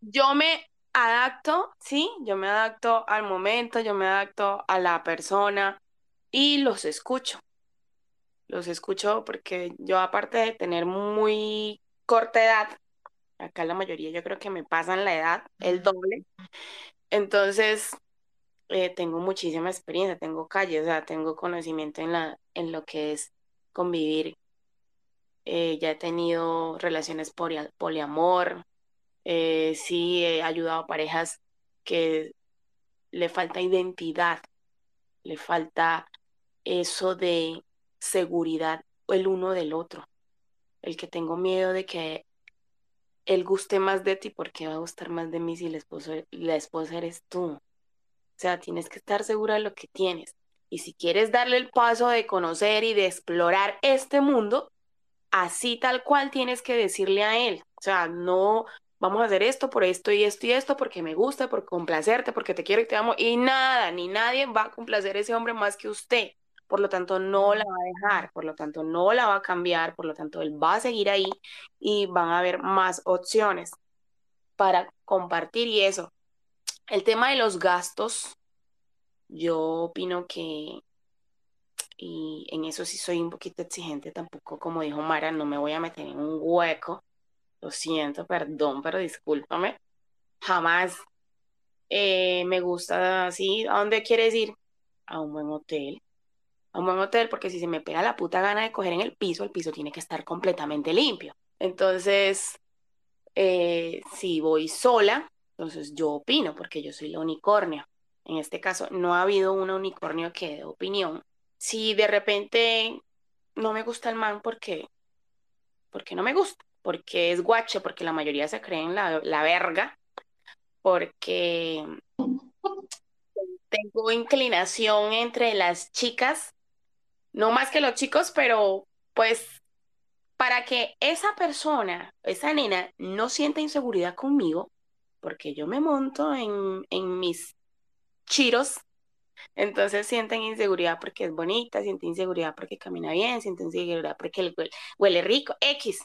yo me adapto, ¿sí? Yo me adapto al momento, yo me adapto a la persona y los escucho. Los escucho porque yo aparte de tener muy corta edad, acá la mayoría yo creo que me pasan la edad, el doble, entonces eh, tengo muchísima experiencia, tengo calle, o sea, tengo conocimiento en la, en lo que es convivir. Eh, ya he tenido relaciones polia- poliamor, eh, sí he ayudado a parejas que le falta identidad, le falta eso de seguridad el uno del otro. El que tengo miedo de que él guste más de ti porque va a gustar más de mí si la esposa, la esposa eres tú. O sea, tienes que estar segura de lo que tienes. Y si quieres darle el paso de conocer y de explorar este mundo, así tal cual tienes que decirle a él. O sea, no vamos a hacer esto por esto y esto y esto porque me gusta, por complacerte, porque te quiero y te amo. Y nada, ni nadie va a complacer a ese hombre más que usted. Por lo tanto, no la va a dejar, por lo tanto, no la va a cambiar, por lo tanto, él va a seguir ahí y van a haber más opciones para compartir y eso. El tema de los gastos, yo opino que, y en eso sí soy un poquito exigente, tampoco como dijo Mara, no me voy a meter en un hueco, lo siento, perdón, pero discúlpame, jamás eh, me gusta así, ¿a dónde quieres ir? A un buen hotel, a un buen hotel, porque si se me pega la puta gana de coger en el piso, el piso tiene que estar completamente limpio. Entonces, eh, si voy sola, entonces yo opino, porque yo soy la unicornio. En este caso, no ha habido un unicornio que dé opinión. Si de repente no me gusta el man, porque porque no me gusta, porque es guache, porque la mayoría se creen la, la verga, porque tengo inclinación entre las chicas, no más que los chicos, pero pues para que esa persona, esa nena, no sienta inseguridad conmigo, porque yo me monto en, en mis chiros, entonces sienten inseguridad porque es bonita, sienten inseguridad porque camina bien, sienten inseguridad porque le huele, huele rico, X,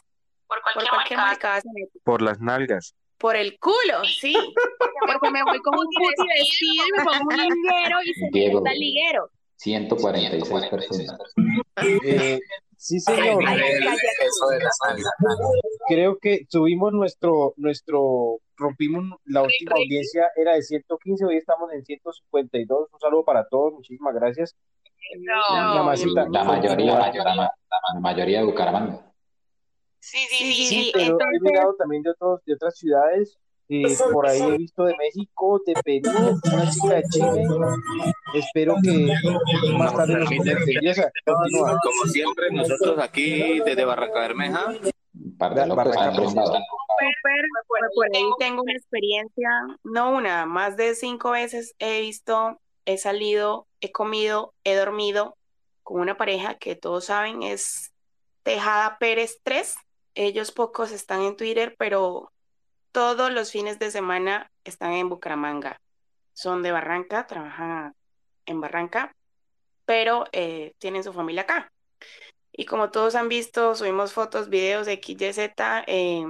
por cualquier, marcada se mete. Por las nalgas. Por el culo, sí, *laughs* porque me voy con un puti vestido y me pongo un liguero y se me el liguero. 146 personas. Eh, sí, señor. Ay, ay, ay, Creo que subimos nuestro, nuestro, rompimos la última audiencia, era de 115, hoy estamos en 152. Un saludo para todos, muchísimas gracias. No, Mamacita. La mayoría, la, la- la mayoría de Bucaramanga. Sí, sí, sí, Sí, sí. pero he Entonces, mirado también de, otros, de otras ciudades. eh, por ahí he visto de México, de Perú, una chica de Chile. Espero que más tarde nos. Como siempre, nosotros aquí desde Barranca Bermeja. Barranca súper, por por ahí tengo una experiencia, no una, más de cinco veces he visto, he salido, he comido, he dormido con una pareja que todos saben es Tejada Pérez 3. Ellos pocos están en Twitter, pero todos los fines de semana están en Bucaramanga. Son de Barranca, trabajan en Barranca, pero eh, tienen su familia acá. Y como todos han visto, subimos fotos, videos de XYZ. eh,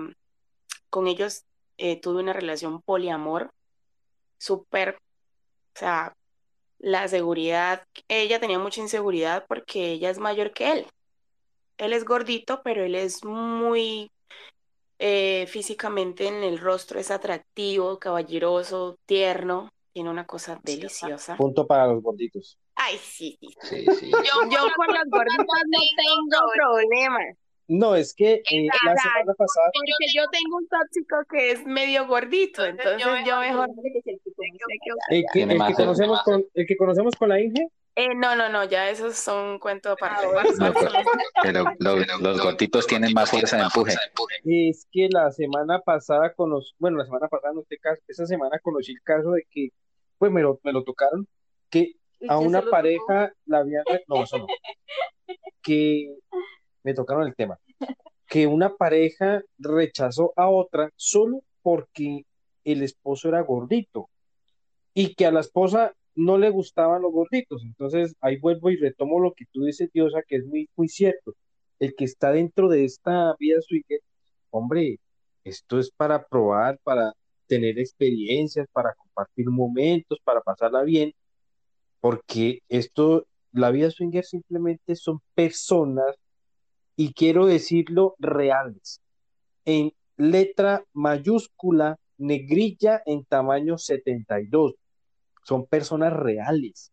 con ellos eh, tuve una relación poliamor súper, o sea, la seguridad, ella tenía mucha inseguridad porque ella es mayor que él. Él es gordito, pero él es muy eh, físicamente en el rostro, es atractivo, caballeroso, tierno, tiene una cosa deliciosa. Punto para los gorditos. Ay, sí, sí. Sí, sí. Yo, yo con las gorditas no *laughs* tengo problema. No, es que eh, la semana pasada, Porque yo tengo un tóxico que es medio gordito, entonces yo mejor el que, el conocemos con, el que conocemos con la Inge, Eh, no, no, no, ya esos son cuentos aparte. No, pero, *laughs* pero los, los gorditos tienen más fuerza de empuje. es que la semana pasada conocí, bueno, la semana pasada, no este caso, esa semana conocí el caso de que, pues me lo, me lo tocaron, que a ¿Usted una pareja la habían, no, eso no, *laughs* que me tocaron el tema, que una pareja rechazó a otra solo porque el esposo era gordito. y que a la esposa no le gustaban los gorditos. Entonces ahí vuelvo y retomo lo que tú dices, Diosa, que es muy, muy cierto. El que está dentro de esta vida swinger, hombre, esto es para probar, para tener experiencias, para compartir momentos, para pasarla bien, porque esto, la vida swinger simplemente son personas, y quiero decirlo, reales, en letra mayúscula, negrilla en tamaño 72. Son personas reales.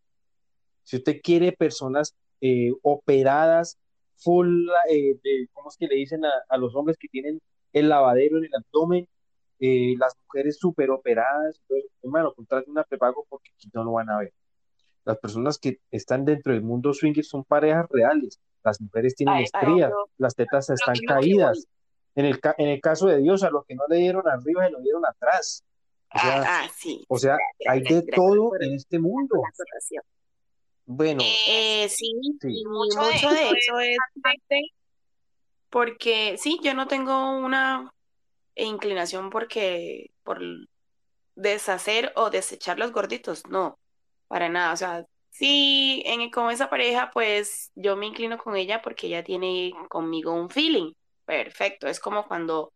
Si usted quiere personas eh, operadas, full, eh, ¿cómo es que le dicen a, los hombres que tienen el lavadero en el abdomen? eh, las mujeres súper operadas, hermano, contrate una prepago porque no lo van a ver. Las personas que están dentro del mundo swinger son parejas reales. Las mujeres tienen Ay, ay, estrías, las tetas están caídas. En el, ca- en el caso de Dios, a lo que no le dieron arriba, se lo dieron atrás. O sea, Ah, ah, sí. o sea, hay de Gracias todo en este mundo. Bueno, Eh, sí, Sí. y mucho, de *laughs* eso es porque sí, yo no tengo una inclinación porque por deshacer o desechar los gorditos, no, para nada. O sea, sí, en, con esa pareja, pues yo me inclino con ella porque ella tiene conmigo un feeling. Perfecto, es como cuando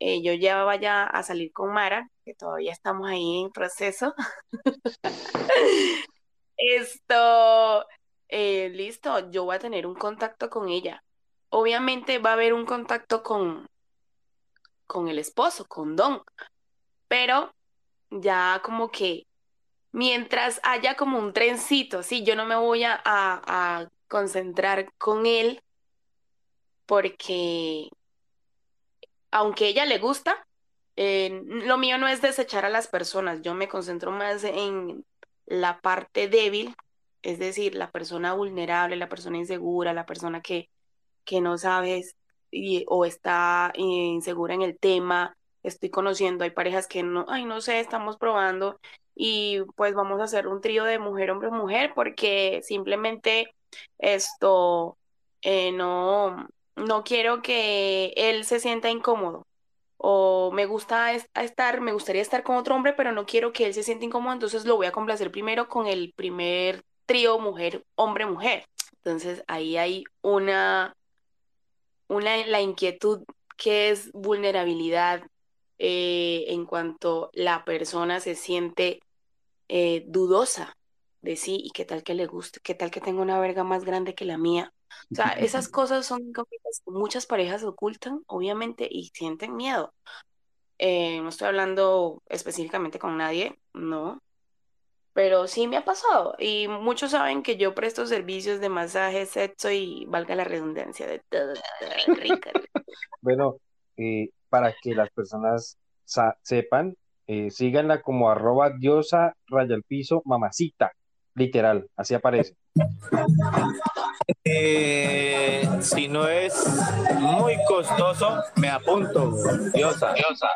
eh, yo ya vaya a salir con Mara, que todavía estamos ahí en proceso. *laughs* Esto, eh, listo, yo voy a tener un contacto con ella. Obviamente va a haber un contacto con, con el esposo, con Don, pero ya como que mientras haya como un trencito, sí, yo no me voy a, a- concentrar con él porque aunque ella le gusta, eh, lo mío no es desechar a las personas, yo me concentro más en la parte débil, es decir, la persona vulnerable, la persona insegura, la persona que, que no sabes o está insegura en el tema. Estoy conociendo, hay parejas que no, ay, no sé, estamos probando y pues vamos a hacer un trío de mujer, hombre, mujer, porque simplemente esto eh, no, no quiero que él se sienta incómodo. O me gusta estar, me gustaría estar con otro hombre, pero no quiero que él se sienta incómodo, entonces lo voy a complacer primero con el primer trío mujer, hombre, mujer. Entonces ahí hay una, una, la inquietud que es vulnerabilidad eh, en cuanto la persona se siente eh, dudosa de sí y qué tal que le guste, qué tal que tenga una verga más grande que la mía. O sea, esas *laughs* cosas son incógnitas que muchas parejas ocultan, obviamente, y sienten miedo. Eh, no estoy hablando específicamente con nadie, no, pero sí me ha pasado. Y muchos saben que yo presto servicios de masaje, sexo y valga la redundancia de todo. *laughs* Bueno, eh, para que las personas sepan, eh, síganla como arroba diosa raya al piso mamacita, literal, así aparece. Eh, si no es muy costoso, me apunto. Diosa.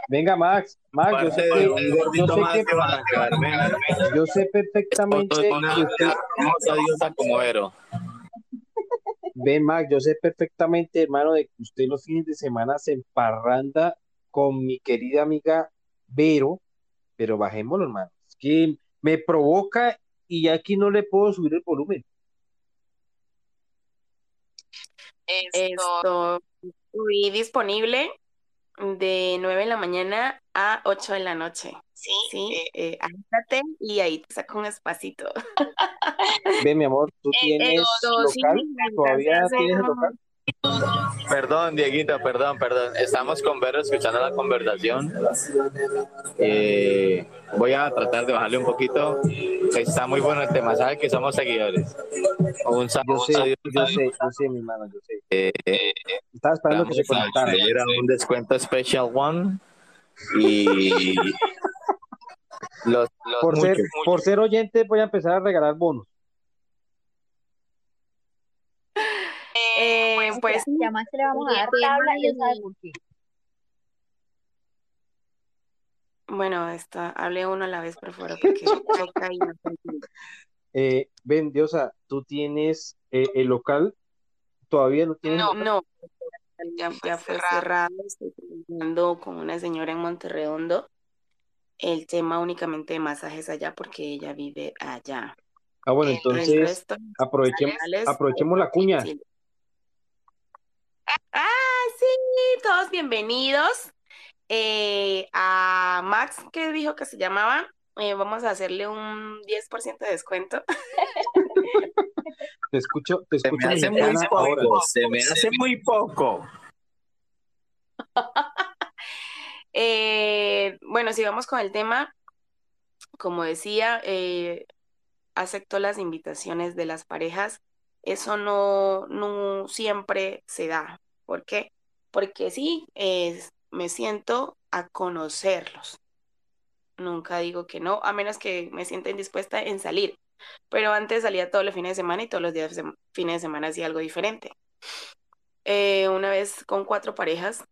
Venga, Max, Max, yo sé que, yo sé que, yo sé perfectamente una que usted, hermosa diosa como. Ve, Max, yo sé perfectamente, hermano, de que usted los fines de semana se emparranda con mi querida amiga Vero, pero bajémoslo, hermano. Es que me provoca y aquí no le puedo subir el volumen. Esto, estoy disponible de 9 de la mañana a 8 de la noche. Sí, eh, agítate y ahí te saco un espacito. *laughs* Ve, mi amor, ¿tú Eh, tienes sí, local? ¿Todavía tienes el local? Perdón, Dieguito, perdón, perdón. Estamos con Vero escuchando la conversación. Eh, voy a tratar de bajarle un poquito. Está muy bueno el tema, sabe que somos seguidores. Un Yo saludo sé, a Diosa. yo sé, yo sé, mi hermano, yo sé. Eh, Estaba esperando que se conectara. acceder a un descuento Special One. Y *laughs* los, los Por ser, muchos. por ser oyente voy a empezar a regalar bonos. Eh, pues Ya más que le vamos a dar tabla y sabe por qué. bueno, está, hable uno a la vez, por favor, porque choca y no. Eh, ven, Diosa, ¿tú tienes eh, el local? ¿Todavía no tienes local? No, ya, ya fue cerrado. Estoy trabajando con una señora en Monterredondo. el tema únicamente de masajes allá porque ella vive allá. Ah, bueno, El entonces resto, aprovechemos, la cuña. sí. Ah, sí, todos bienvenidos. Eh, a Max, que dijo que se llamaba, eh, vamos a hacerle un 10% de descuento. Te escucho, te Se escucho me hace muy ahora. poco, se me hace muy poco. *laughs* Eh, bueno, sigamos con el tema. Como decía, eh, acepto las invitaciones de las parejas. Eso no, no siempre se da. ¿Por qué? Porque sí, es- me siento a conocerlos. Nunca digo que no, a menos que me sienta indispuesta en salir. Pero antes salía todos los fines de semana y todos los días de fines de semana hacía algo diferente. Eh, una vez con cuatro parejas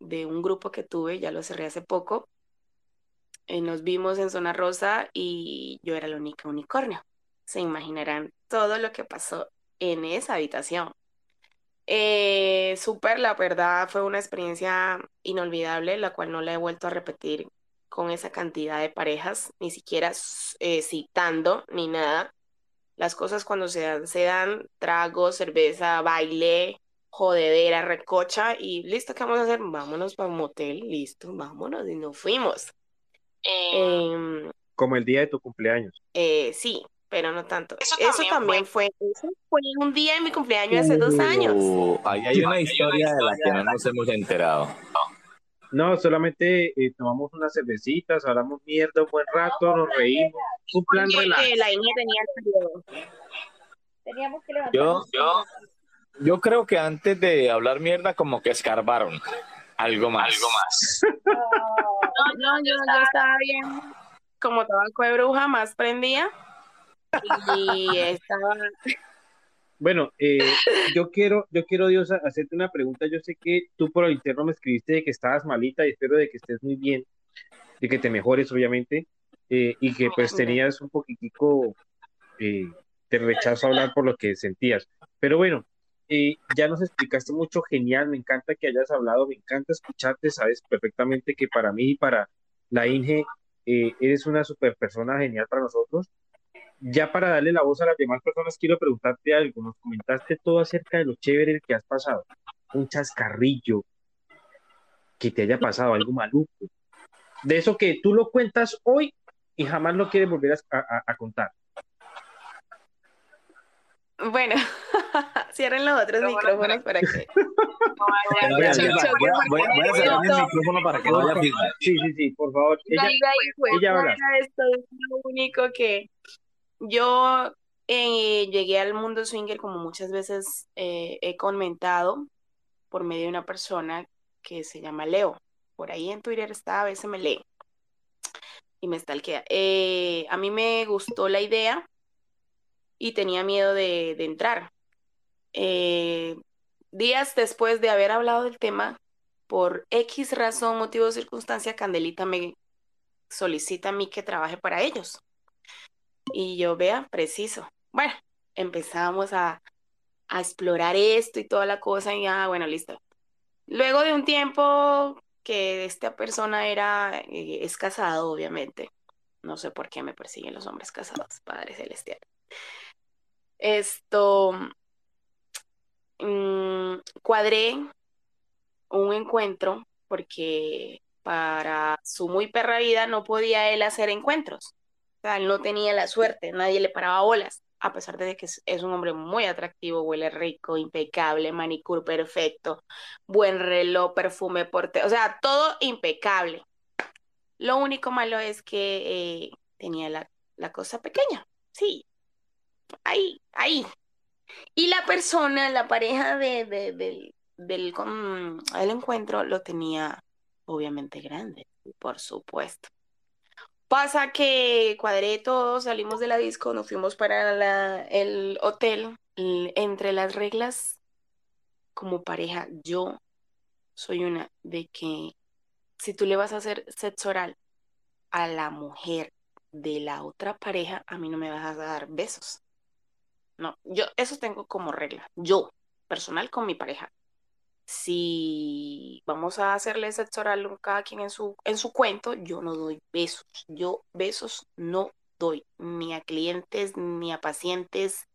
de un grupo que tuve, ya lo cerré hace poco, eh, nos vimos en Zona Rosa y yo era la única unicornio. Se imaginarán todo lo que pasó en esa habitación. Eh, súper, la verdad fue una experiencia inolvidable, la cual no la he vuelto a repetir con esa cantidad de parejas, ni siquiera eh, citando ni nada. Las cosas cuando se dan, se dan trago, cerveza, baile, jodedera, recocha y listo, ¿qué vamos a hacer? Vámonos para un motel, listo, vámonos y nos fuimos. Em, Como el día de tu cumpleaños. eh, sí, pero no tanto. Eso también, fue, eso fue un día de mi cumpleaños hace dos años. Uh, ahí hay una historia de la que no nos hemos enterado. No, solamente eh, tomamos unas cervecitas, hablamos mierda un buen rato, nos reímos. Un plan relax. La Inge tenía el periodo. Teníamos que levantar. Yo, yo, yo creo que antes de hablar mierda, como que escarbaron algo más. Algo más. No, no, yo, yo estaba bien, como tabaco de bruja, más prendía. Y estaba. Bueno, eh, yo quiero, yo quiero, Dios, hacerte una pregunta. Yo sé que tú por el interno me escribiste de que estabas malita y espero de que estés muy bien, de que te mejores, obviamente, eh, y que pues tenías un poquitico eh, de rechazo a hablar por lo que sentías. Pero bueno, eh, ya nos explicaste mucho, genial, me encanta que hayas hablado, me encanta escucharte, sabes perfectamente que para mí y para la Inge eres una super persona genial para nosotros ya para darle la voz a las demás personas, quiero preguntarte algo. Nos comentaste todo acerca de lo chévere que has pasado. Un chascarrillo que te haya pasado, algo maluco. De eso que tú lo cuentas hoy y jamás lo quieres volver a, a- a contar. Bueno, *laughs* cierren los otros micrófonos para que. Voy a- cerrar mi micrófono para que no haya. Sí, sí, sí, por favor. Ella, fue ella habla. fuera, esto es lo único que yo eh, llegué al mundo swinger como muchas veces eh, he comentado por medio de una persona que se llama Leo. Por ahí en Twitter está, a veces me lee y me. Eh, a mí me gustó la idea y tenía miedo de, entrar. Días después de haber hablado del tema, por X razón, motivo circunstancia, Candelita me solicita a mí que trabaje para ellos. Y yo, vea, preciso. Bueno, empezamos a, a explorar esto y toda la cosa y ah, bueno, listo. Luego de un tiempo que esta persona era, eh, es casado, obviamente. No sé por qué me persiguen los hombres casados, Padre Celestial. Esto, mm, cuadré un encuentro porque para su muy perra vida no podía él hacer encuentros. O sea, no tenía la suerte, nadie le paraba bolas, a pesar de que es, un hombre muy atractivo, huele rico, impecable, manicure perfecto, buen reloj, perfume, porte, o sea, todo impecable. Lo único malo es que eh, tenía la, la cosa pequeña, sí, ahí, ahí. Y la persona, la pareja de, de- del, del encuentro lo tenía obviamente grande, por supuesto. Pasa que cuadré todo, salimos de la disco, nos fuimos para el hotel. Entre las reglas, como pareja, yo soy una de que si tú le vas a hacer sexo oral a la mujer de la otra pareja, a mí no me vas a dar besos. No, yo eso tengo como regla. Yo, personal con mi pareja. Si vamos a hacerle sexo oral cada quien en su, en su cuento, yo no doy besos. Yo besos no doy, ni a clientes, ni a pacientes,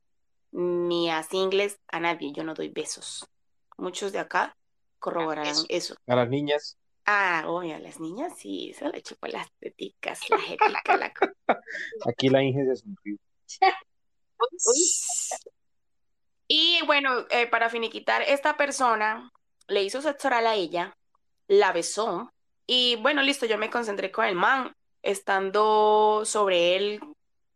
ni a singles, a nadie. Yo no doy besos. Muchos de acá corroborarán eso. A las niñas. Ah, oye, a las niñas sí, eso le chupo las teticas, la jetica, la... *laughs* Aquí la Inge se sonrió. *laughs* Y bueno, eh, para finiquitar, esta persona le hizo sexo oral a ella, la besó y bueno, listo, yo me concentré con el man, estando sobre él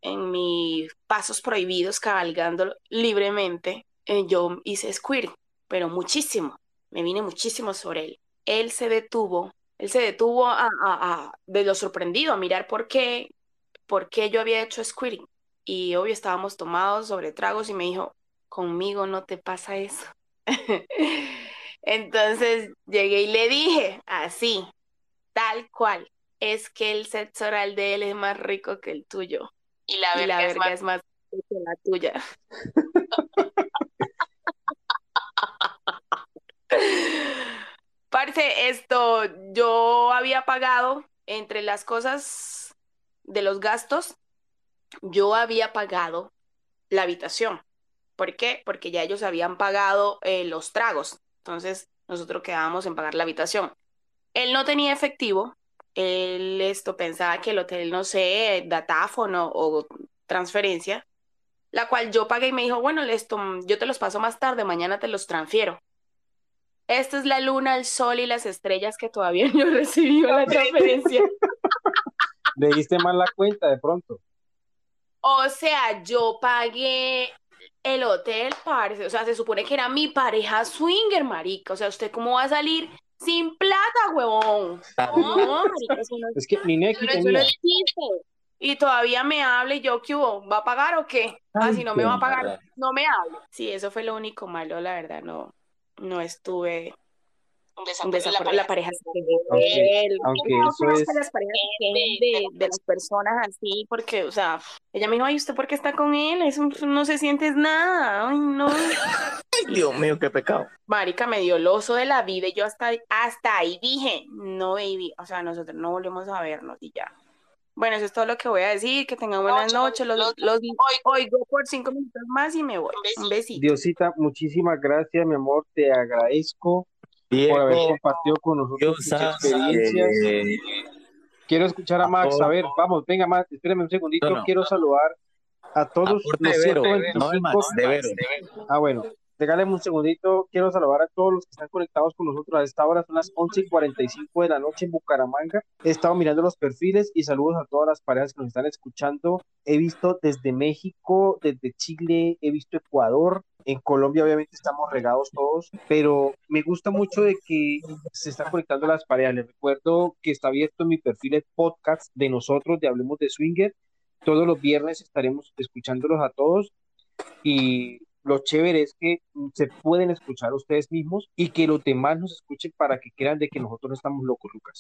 en mis pasos prohibidos, cabalgando libremente, eh, yo hice squirt, pero muchísimo, me vine muchísimo sobre él. Él se detuvo, él se detuvo de lo sorprendido, a mirar por qué, por qué yo había hecho squirting. Y obvio estábamos tomados sobre tragos y me dijo, conmigo no te pasa eso. *laughs* Entonces llegué y le dije, así, tal cual, es que el sexo oral de él es más rico que el tuyo. Y la verga, es, más... rica que la tuya. Parce, esto, yo había pagado entre las cosas de los gastos, yo había pagado la habitación. ¿Por qué? Porque ya ellos habían pagado eh, los tragos. Entonces, nosotros quedábamos en pagar la habitación. Él no tenía efectivo. Él esto pensaba que el hotel, no sé, datáfono o transferencia, la cual yo pagué y me dijo, bueno, esto, yo te los paso más tarde, mañana te los transfiero. Esta es la luna, el sol y las estrellas que todavía *laughs* no recibió la transferencia. Le diste mal la cuenta de pronto. O sea, yo pagué el hotel, parce. O sea, se supone que era mi pareja swinger, marica. O sea, ¿usted cómo va a salir sin plata, huevón? No, marica, es que mi tenía. y todavía me habla y yo, ¿qué hubo? ¿Va a pagar o qué? ah, si no me va a pagar, no me hable. Sí, eso fue lo único malo, la verdad, no, no estuve un desacuerdo, la, pareja aunque, aunque eso es las parejas de, de, las personas así porque o sea ella me dijo ay usted por qué está con él eso no se siente nada ay no ay Dios mío qué pecado marica me dio el oso de la vida y yo hasta hasta ahí dije no baby o sea nosotros no volvemos a vernos y ya bueno, eso es todo lo que voy a decir. Que tengan buenas noches. Los, los, oigo por cinco minutos más y me voy. Un besito. Diosita, muchísimas gracias, mi amor. Te agradezco por haber compartido con nosotros sus experiencias. Quiero escuchar a Max. A ver, vamos, venga, Max, espérame un segundito. Quiero saludar a todos los Ah, bueno, regáleme un segundito. Quiero saludar a todos los que están conectados con nosotros a esta hora. Son las 11 y 45 de la noche en Bucaramanga. He estado mirando los perfiles y saludos a todas las parejas que nos están escuchando. He visto desde México, desde Chile, he visto Ecuador, en Colombia obviamente estamos regados todos, pero me gusta mucho de que se están conectando las parejas. Les recuerdo que está abierto mi perfil de podcast de nosotros, de Hablemos de Swinger. Todos los viernes estaremos escuchándolos a todos y lo chévere es que se pueden escuchar ustedes mismos y que los demás nos escuchen para que crean de que nosotros no estamos locos, Lucas.